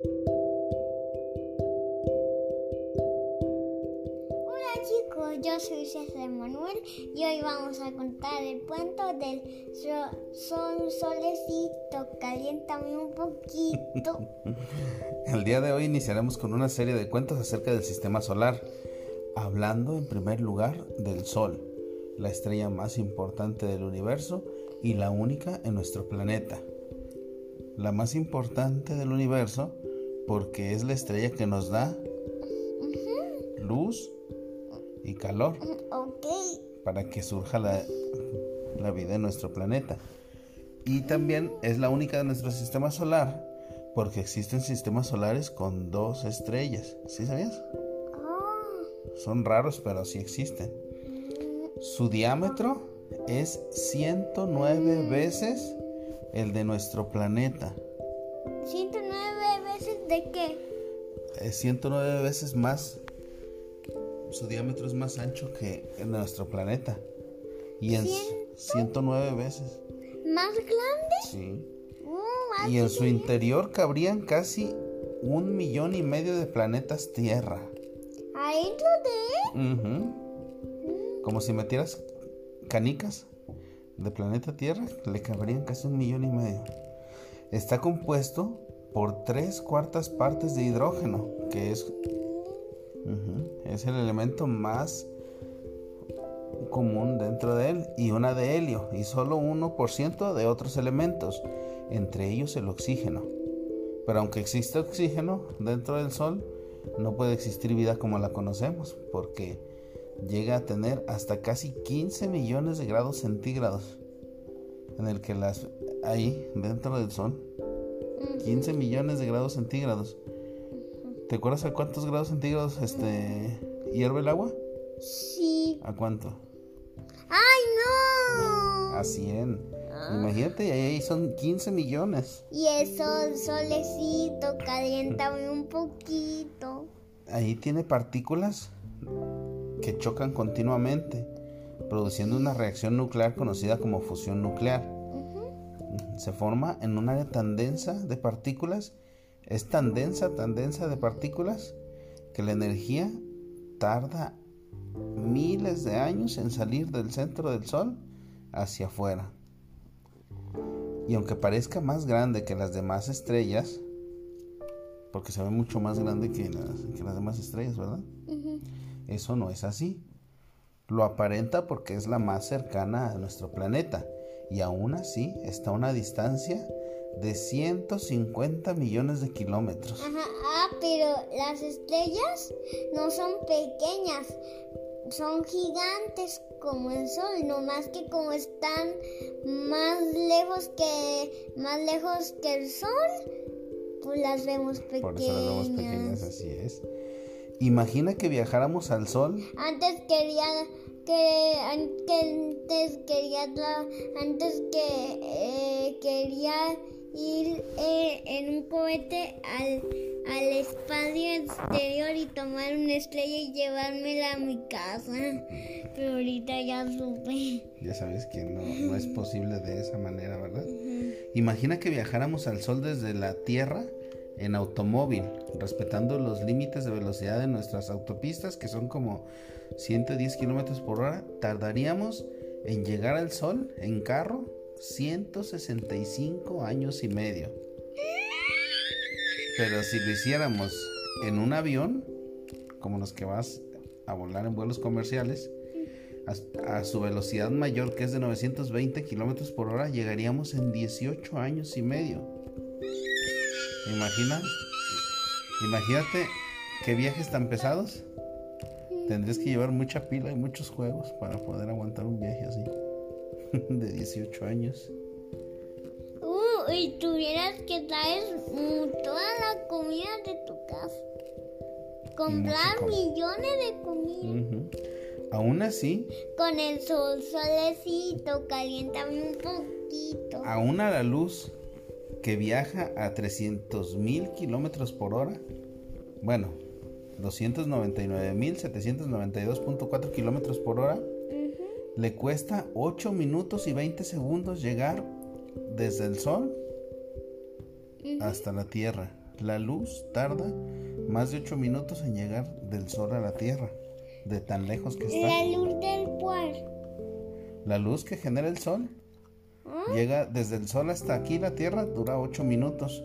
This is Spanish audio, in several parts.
Hola chicos, yo soy César Manuel y hoy vamos a contar el cuento del sol, solecito, caliéntame un poquito. el día de hoy iniciaremos con una serie de cuentos acerca del sistema solar, hablando en primer lugar del Sol, la estrella más importante del universo y la única en nuestro planeta. La más importante del universo porque es la estrella que nos da luz y calor para que surja la, la vida en nuestro planeta. Y también es la única de nuestro sistema solar porque existen sistemas solares con dos estrellas. ¿Sí sabías? Ah. Son raros, pero sí existen. Su diámetro es 109 veces el de nuestro planeta. ¿109 veces de qué? Es 109 veces más. Su diámetro es más ancho que en nuestro planeta. Y en 109 veces. ¿Más grande? Sí. Uh, y en su interior cabrían casi un millón y medio de planetas Tierra. ¿Adentro de él? Como si metieras canicas de planeta Tierra, le cabrían casi un millón y medio. Está compuesto por tres cuartas partes de hidrógeno, que es, es el elemento más común dentro de él, y una de helio, y solo 1% de otros elementos, entre ellos el oxígeno. Pero aunque existe oxígeno dentro del Sol, no puede existir vida como la conocemos, porque llega a tener hasta casi 15 millones de grados centígrados, en el que las ahí dentro del Sol 15 millones de grados centígrados. ¿Te acuerdas a cuántos grados centígrados este hierve el agua? Sí. ¿A cuánto? ¡Ay, no! A 100. Imagínate, ahí son 15 millones. Y eso, solecito, caliéntame un poquito. Ahí tiene partículas que chocan continuamente, produciendo una reacción nuclear conocida como fusión nuclear se forma en un área tan densa de partículas, es tan densa, tan densa de partículas, que la energía tarda miles de años en salir del centro del Sol hacia afuera. Y aunque parezca más grande que las demás estrellas, porque se ve mucho más grande que las, demás estrellas, ¿verdad? Eso no es así. Lo aparenta porque es la más cercana a nuestro planeta y aún así está a una distancia de 150 millones de kilómetros. Ajá, ah, pero las estrellas no son pequeñas, son gigantes como el sol, no más que como están más lejos que más lejos que el sol, pues las vemos pequeñas. Por eso las vemos pequeñas, así es. Imagina que viajáramos al sol. Antes quería que antes quería antes que eh, quería ir eh, en un cohete al, al espacio exterior y tomar una estrella y llevármela a mi casa. Pero ahorita ya supe. Ya sabes que no, no es posible de esa manera, ¿verdad? Imagina que viajáramos al sol desde la Tierra en automóvil, respetando los límites de velocidad de nuestras autopistas, que son como 110 kilómetros por hora, tardaríamos en llegar al sol en carro 165 años y medio. Pero si lo hiciéramos en un avión, como los que vas a volar en vuelos comerciales, a, su velocidad mayor que es de 920 kilómetros por hora, llegaríamos en 18 años y medio. Imagina, imagínate qué viajes tan pesados. Tendrías que llevar mucha pila y muchos juegos para poder aguantar un viaje así. de 18 años. Uh, y tuvieras que traer toda la comida de tu casa. Comprar millones de comida. Aún así. Con el sol, solecito, caliéntame un poquito. Aún a la luz que viaja a 300.000 kilómetros por hora. Bueno, 299.792.4 kilómetros por hora. Le cuesta 8 minutos y 20 segundos llegar desde el Sol hasta la Tierra. La luz tarda más de 8 minutos en llegar del sol a la Tierra, de tan lejos que está. La luz del cual. La luz que genera el sol llega desde el sol hasta aquí, la Tierra, dura 8 minutos.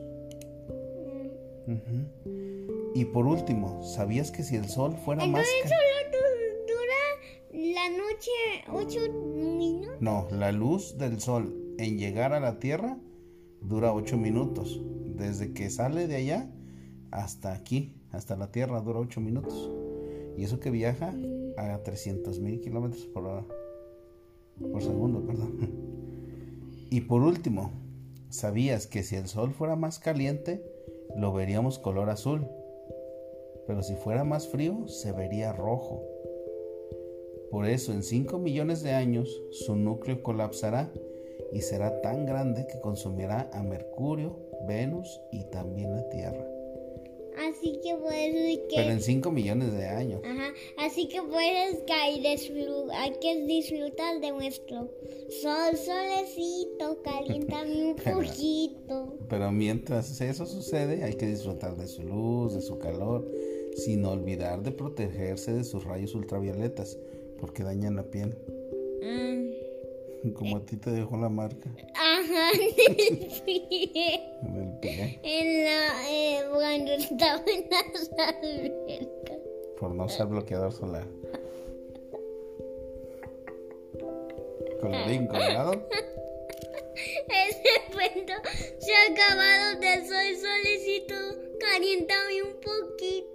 Y por último, ¿sabías que si el sol fuera más... Entonces ca- solo du- dura la noche ocho minutos. No, la luz del sol en llegar a la Tierra dura 8 minutos. Desde que sale de allá hasta aquí, hasta la Tierra, dura 8 minutos. Y eso que viaja a 300 mil kilómetros por hora. Por segundo, perdón. Y por último, ¿sabías que si el sol fuera más caliente, lo veríamos color azul? Pero si fuera más frío, se vería rojo. Por eso, en 5 millones de años, su núcleo colapsará y será tan grande que consumirá a Mercurio, Venus y también la Tierra. Así que por eso es que. Pero en 5 millones de años. Ajá, así que por eso es que hay, que disfrutar de nuestro sol, solecito, caliéntame un poquito. Pero mientras eso sucede, hay que disfrutar de su luz, de su calor, sin olvidar de protegerse de sus rayos ultravioletas, porque dañan la piel. Ah, Como a ti te dejó la marca Ajá, pie. en el pie, En la, eh, cuando estaba en las albercas. por no usar bloqueador solar. Colorín colorado. Ese cuento se ha acabado de soy solecito, caliéntame un poquito.